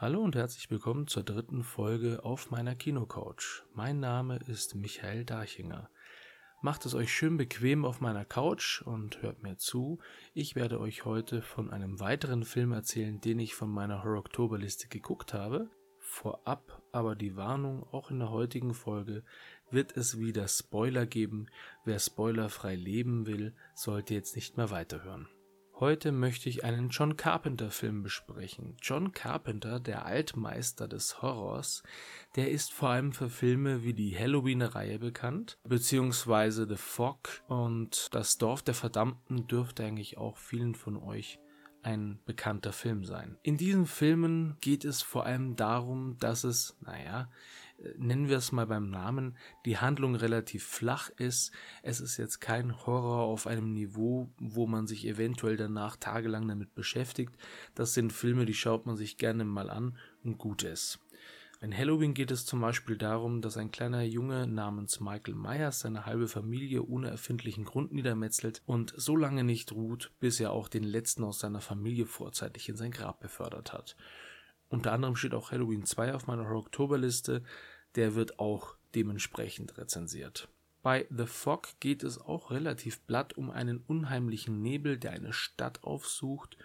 Hallo und herzlich willkommen zur dritten Folge auf meiner Kinocouch. Mein Name ist Michael Darchinger. Macht es euch schön bequem auf meiner Couch und hört mir zu. Ich werde euch heute von einem weiteren Film erzählen, den ich von meiner Horror-Oktober-Liste geguckt habe. Vorab aber die Warnung, auch in der heutigen Folge wird es wieder Spoiler geben. Wer spoilerfrei leben will, sollte jetzt nicht mehr weiterhören. Heute möchte ich einen John Carpenter Film besprechen. John Carpenter, der Altmeister des Horrors, der ist vor allem für Filme wie die Halloween-Reihe bekannt, beziehungsweise The Fog und Das Dorf der Verdammten dürfte eigentlich auch vielen von euch ein bekannter Film sein. In diesen Filmen geht es vor allem darum, dass es, naja, nennen wir es mal beim Namen, die Handlung relativ flach ist. Es ist jetzt kein Horror auf einem Niveau, wo man sich eventuell danach tagelang damit beschäftigt. Das sind Filme, die schaut man sich gerne mal an und gut ist. In Halloween geht es zum Beispiel darum, dass ein kleiner Junge namens Michael Myers seine halbe Familie ohne erfindlichen Grund niedermetzelt und so lange nicht ruht, bis er auch den letzten aus seiner Familie vorzeitig in sein Grab befördert hat. Unter anderem steht auch Halloween 2 auf meiner Oktoberliste, der wird auch dementsprechend rezensiert. Bei The Fog geht es auch relativ blatt um einen unheimlichen Nebel, der eine Stadt aufsucht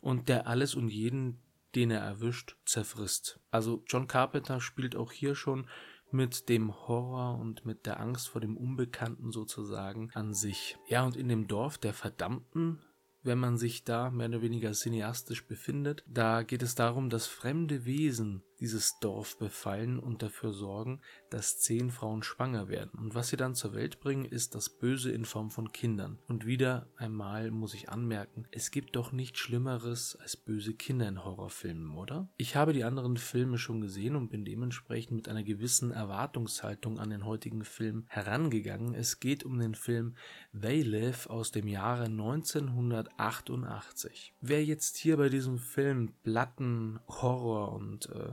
und der alles und jeden, den er erwischt, zerfrisst. Also John Carpenter spielt auch hier schon mit dem Horror und mit der Angst vor dem Unbekannten sozusagen an sich. Ja, und in dem Dorf der Verdammten wenn man sich da mehr oder weniger cineastisch befindet. Da geht es darum, dass fremde Wesen dieses Dorf befallen und dafür sorgen, dass zehn Frauen schwanger werden. Und was sie dann zur Welt bringen, ist das Böse in Form von Kindern. Und wieder einmal muss ich anmerken, es gibt doch nichts Schlimmeres als böse Kinder in Horrorfilmen, oder? Ich habe die anderen Filme schon gesehen und bin dementsprechend mit einer gewissen Erwartungshaltung an den heutigen Film herangegangen. Es geht um den Film They Live aus dem Jahre 1988. Wer jetzt hier bei diesem Film Platten, Horror und äh,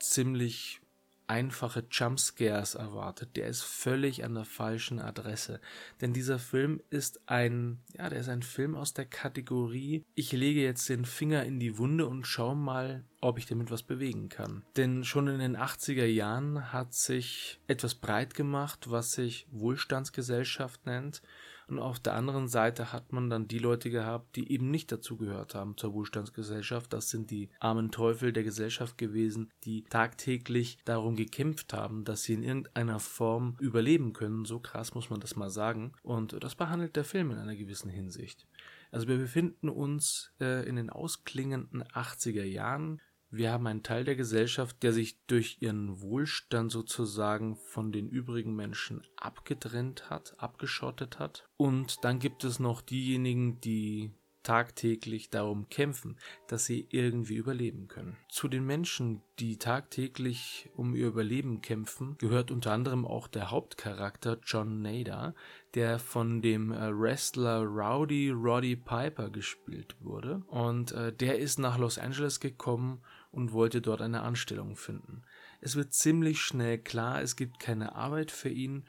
ziemlich einfache Jumpscares erwartet, der ist völlig an der falschen Adresse. Denn dieser Film ist ein, ja, der ist ein Film aus der Kategorie, ich lege jetzt den Finger in die Wunde und schau mal, ob ich damit was bewegen kann. Denn schon in den 80er Jahren hat sich etwas breit gemacht, was sich Wohlstandsgesellschaft nennt und auf der anderen Seite hat man dann die Leute gehabt, die eben nicht dazu gehört haben zur Wohlstandsgesellschaft. Das sind die armen Teufel der Gesellschaft gewesen, die tagtäglich darum gekämpft haben, dass sie in irgendeiner Form überleben können. So krass muss man das mal sagen. Und das behandelt der Film in einer gewissen Hinsicht. Also wir befinden uns äh, in den ausklingenden 80er Jahren. Wir haben einen Teil der Gesellschaft, der sich durch ihren Wohlstand sozusagen von den übrigen Menschen abgetrennt hat, abgeschottet hat. Und dann gibt es noch diejenigen, die tagtäglich darum kämpfen, dass sie irgendwie überleben können. Zu den Menschen, die tagtäglich um ihr Überleben kämpfen, gehört unter anderem auch der Hauptcharakter John Nader, der von dem äh, Wrestler Rowdy Roddy Piper gespielt wurde. Und äh, der ist nach Los Angeles gekommen und wollte dort eine Anstellung finden. Es wird ziemlich schnell klar, es gibt keine Arbeit für ihn.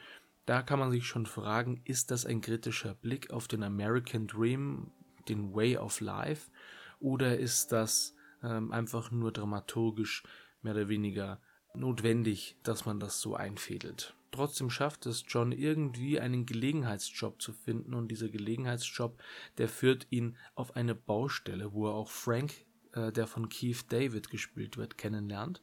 Da kann man sich schon fragen, ist das ein kritischer Blick auf den American Dream, den Way of Life, oder ist das ähm, einfach nur dramaturgisch mehr oder weniger notwendig, dass man das so einfädelt? Trotzdem schafft es John irgendwie einen Gelegenheitsjob zu finden und dieser Gelegenheitsjob, der führt ihn auf eine Baustelle, wo er auch Frank äh, der von Keith David gespielt wird, kennenlernt.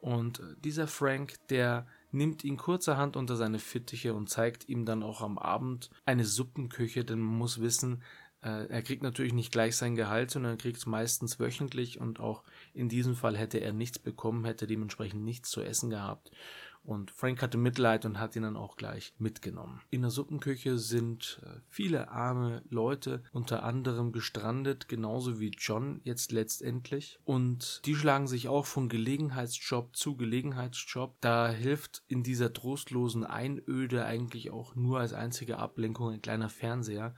Und äh, dieser Frank, der nimmt ihn kurzerhand unter seine Fittiche und zeigt ihm dann auch am Abend eine Suppenküche, denn man muss wissen, äh, er kriegt natürlich nicht gleich sein Gehalt, sondern er kriegt es meistens wöchentlich und auch in diesem Fall hätte er nichts bekommen, hätte dementsprechend nichts zu essen gehabt. Und Frank hatte Mitleid und hat ihn dann auch gleich mitgenommen. In der Suppenküche sind äh, viele arme Leute unter anderem gestrandet, genauso wie John jetzt letztendlich. Und die schlagen sich auch von Gelegenheitsjob zu Gelegenheitsjob. Da hilft in dieser trostlosen Einöde eigentlich auch nur als einzige Ablenkung ein kleiner Fernseher,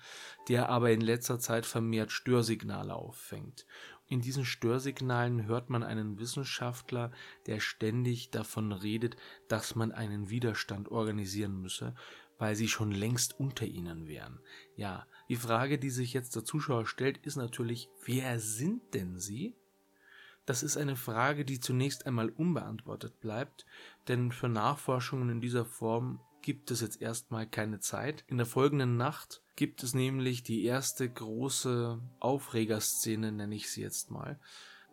der aber in letzter Zeit vermehrt Störsignale auffängt. In diesen Störsignalen hört man einen Wissenschaftler, der ständig davon redet, dass man einen Widerstand organisieren müsse, weil sie schon längst unter ihnen wären. Ja, die Frage, die sich jetzt der Zuschauer stellt, ist natürlich, wer sind denn sie? Das ist eine Frage, die zunächst einmal unbeantwortet bleibt, denn für Nachforschungen in dieser Form gibt es jetzt erstmal keine Zeit. In der folgenden Nacht gibt es nämlich die erste große Aufregerszene, nenne ich sie jetzt mal.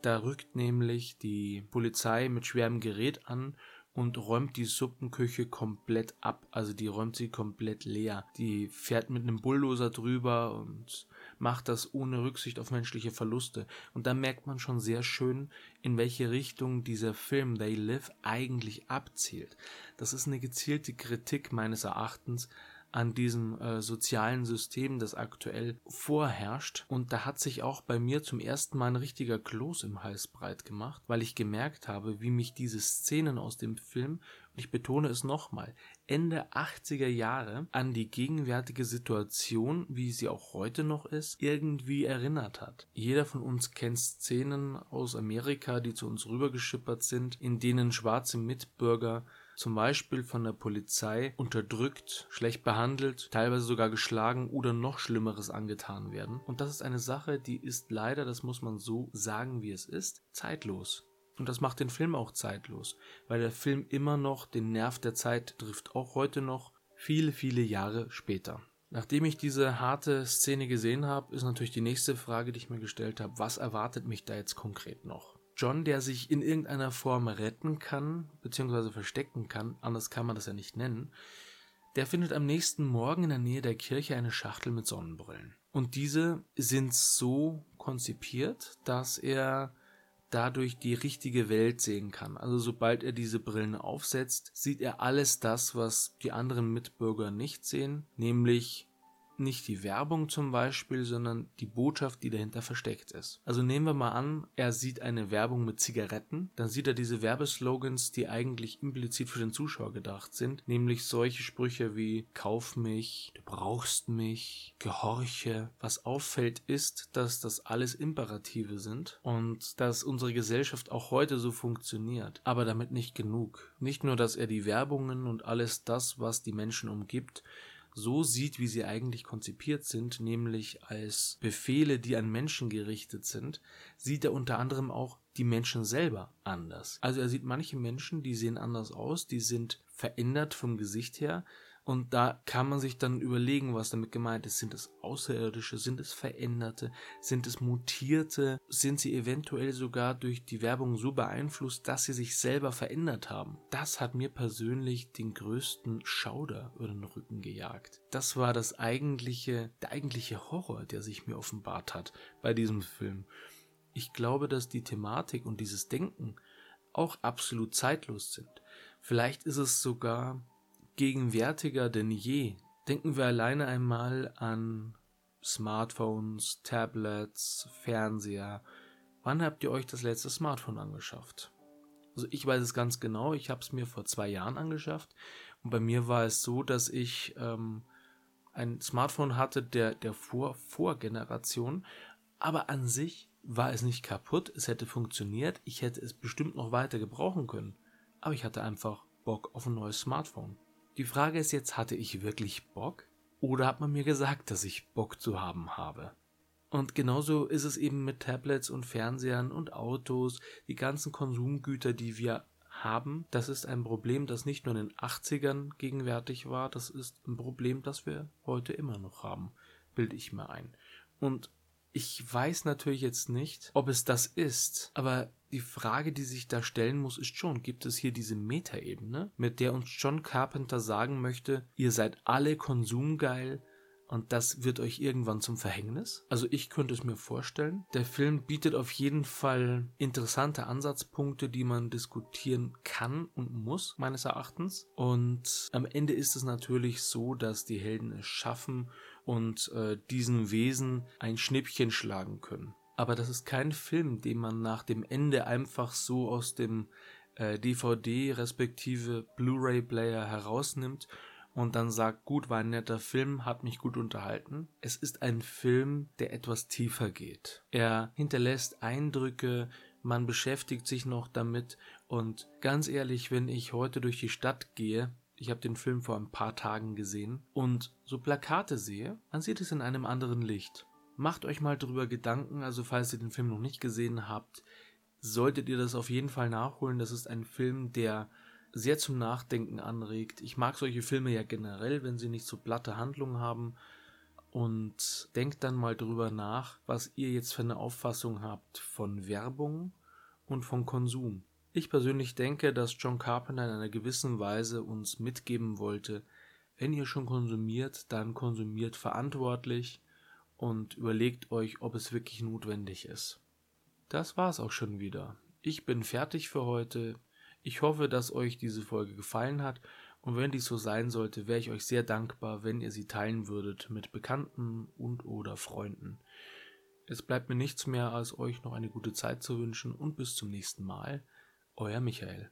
Da rückt nämlich die Polizei mit schwerem Gerät an und räumt die Suppenküche komplett ab. Also die räumt sie komplett leer. Die fährt mit einem Bulldozer drüber und macht das ohne Rücksicht auf menschliche Verluste. Und da merkt man schon sehr schön, in welche Richtung dieser Film They Live eigentlich abzielt. Das ist eine gezielte Kritik meines Erachtens an diesem äh, sozialen System, das aktuell vorherrscht. Und da hat sich auch bei mir zum ersten Mal ein richtiger Kloß im Hals breit gemacht, weil ich gemerkt habe, wie mich diese Szenen aus dem Film, und ich betone es nochmal, Ende 80er Jahre an die gegenwärtige Situation, wie sie auch heute noch ist, irgendwie erinnert hat. Jeder von uns kennt Szenen aus Amerika, die zu uns rübergeschippert sind, in denen schwarze Mitbürger zum Beispiel von der Polizei unterdrückt, schlecht behandelt, teilweise sogar geschlagen oder noch Schlimmeres angetan werden. Und das ist eine Sache, die ist leider, das muss man so sagen, wie es ist, zeitlos. Und das macht den Film auch zeitlos, weil der Film immer noch den Nerv der Zeit trifft, auch heute noch, viele, viele Jahre später. Nachdem ich diese harte Szene gesehen habe, ist natürlich die nächste Frage, die ich mir gestellt habe, was erwartet mich da jetzt konkret noch? John, der sich in irgendeiner Form retten kann, beziehungsweise verstecken kann, anders kann man das ja nicht nennen, der findet am nächsten Morgen in der Nähe der Kirche eine Schachtel mit Sonnenbrillen. Und diese sind so konzipiert, dass er dadurch die richtige Welt sehen kann. Also sobald er diese Brillen aufsetzt, sieht er alles das, was die anderen Mitbürger nicht sehen, nämlich nicht die Werbung zum Beispiel, sondern die Botschaft, die dahinter versteckt ist. Also nehmen wir mal an, er sieht eine Werbung mit Zigaretten, dann sieht er diese Werbeslogans, die eigentlich implizit für den Zuschauer gedacht sind, nämlich solche Sprüche wie Kauf mich, du brauchst mich, gehorche. Was auffällt ist, dass das alles Imperative sind und dass unsere Gesellschaft auch heute so funktioniert, aber damit nicht genug. Nicht nur, dass er die Werbungen und alles das, was die Menschen umgibt, so sieht, wie sie eigentlich konzipiert sind, nämlich als Befehle, die an Menschen gerichtet sind, sieht er unter anderem auch die Menschen selber anders. Also er sieht manche Menschen, die sehen anders aus, die sind verändert vom Gesicht her, und da kann man sich dann überlegen, was damit gemeint ist. Sind es Außerirdische? Sind es Veränderte? Sind es Mutierte? Sind sie eventuell sogar durch die Werbung so beeinflusst, dass sie sich selber verändert haben? Das hat mir persönlich den größten Schauder über den Rücken gejagt. Das war das eigentliche, der eigentliche Horror, der sich mir offenbart hat bei diesem Film. Ich glaube, dass die Thematik und dieses Denken auch absolut zeitlos sind. Vielleicht ist es sogar gegenwärtiger denn je. Denken wir alleine einmal an Smartphones, Tablets, Fernseher. Wann habt ihr euch das letzte Smartphone angeschafft? Also ich weiß es ganz genau, ich habe es mir vor zwei Jahren angeschafft und bei mir war es so, dass ich ähm, ein Smartphone hatte der, der Vor Vorgeneration, aber an sich war es nicht kaputt, es hätte funktioniert, ich hätte es bestimmt noch weiter gebrauchen können, aber ich hatte einfach Bock auf ein neues Smartphone. Die Frage ist jetzt, hatte ich wirklich Bock? Oder hat man mir gesagt, dass ich Bock zu haben habe? Und genauso ist es eben mit Tablets und Fernsehern und Autos, die ganzen Konsumgüter, die wir haben. Das ist ein Problem, das nicht nur in den 80ern gegenwärtig war, das ist ein Problem, das wir heute immer noch haben, bilde ich mir ein. Und ich weiß natürlich jetzt nicht, ob es das ist, aber die Frage, die sich da stellen muss, ist schon, gibt es hier diese Metaebene, mit der uns John Carpenter sagen möchte, ihr seid alle konsumgeil und das wird euch irgendwann zum Verhängnis? Also ich könnte es mir vorstellen. Der Film bietet auf jeden Fall interessante Ansatzpunkte, die man diskutieren kann und muss, meines Erachtens. Und am Ende ist es natürlich so, dass die Helden es schaffen und äh, diesen Wesen ein Schnippchen schlagen können. Aber das ist kein Film, den man nach dem Ende einfach so aus dem äh, DVD respektive Blu-ray-Player herausnimmt und dann sagt, gut, war ein netter Film, hat mich gut unterhalten. Es ist ein Film, der etwas tiefer geht. Er hinterlässt Eindrücke, man beschäftigt sich noch damit und ganz ehrlich, wenn ich heute durch die Stadt gehe, ich habe den Film vor ein paar Tagen gesehen und so Plakate sehe, man sieht es in einem anderen Licht. Macht euch mal drüber Gedanken, also falls ihr den Film noch nicht gesehen habt, solltet ihr das auf jeden Fall nachholen. Das ist ein Film, der sehr zum Nachdenken anregt. Ich mag solche Filme ja generell, wenn sie nicht so platte Handlungen haben. Und denkt dann mal drüber nach, was ihr jetzt für eine Auffassung habt von Werbung und von Konsum. Ich persönlich denke, dass John Carpenter in einer gewissen Weise uns mitgeben wollte, wenn ihr schon konsumiert, dann konsumiert verantwortlich und überlegt euch, ob es wirklich notwendig ist. Das war's auch schon wieder. Ich bin fertig für heute. Ich hoffe, dass euch diese Folge gefallen hat und wenn dies so sein sollte, wäre ich euch sehr dankbar, wenn ihr sie teilen würdet mit Bekannten und oder Freunden. Es bleibt mir nichts mehr, als euch noch eine gute Zeit zu wünschen und bis zum nächsten Mal. Euer Michael.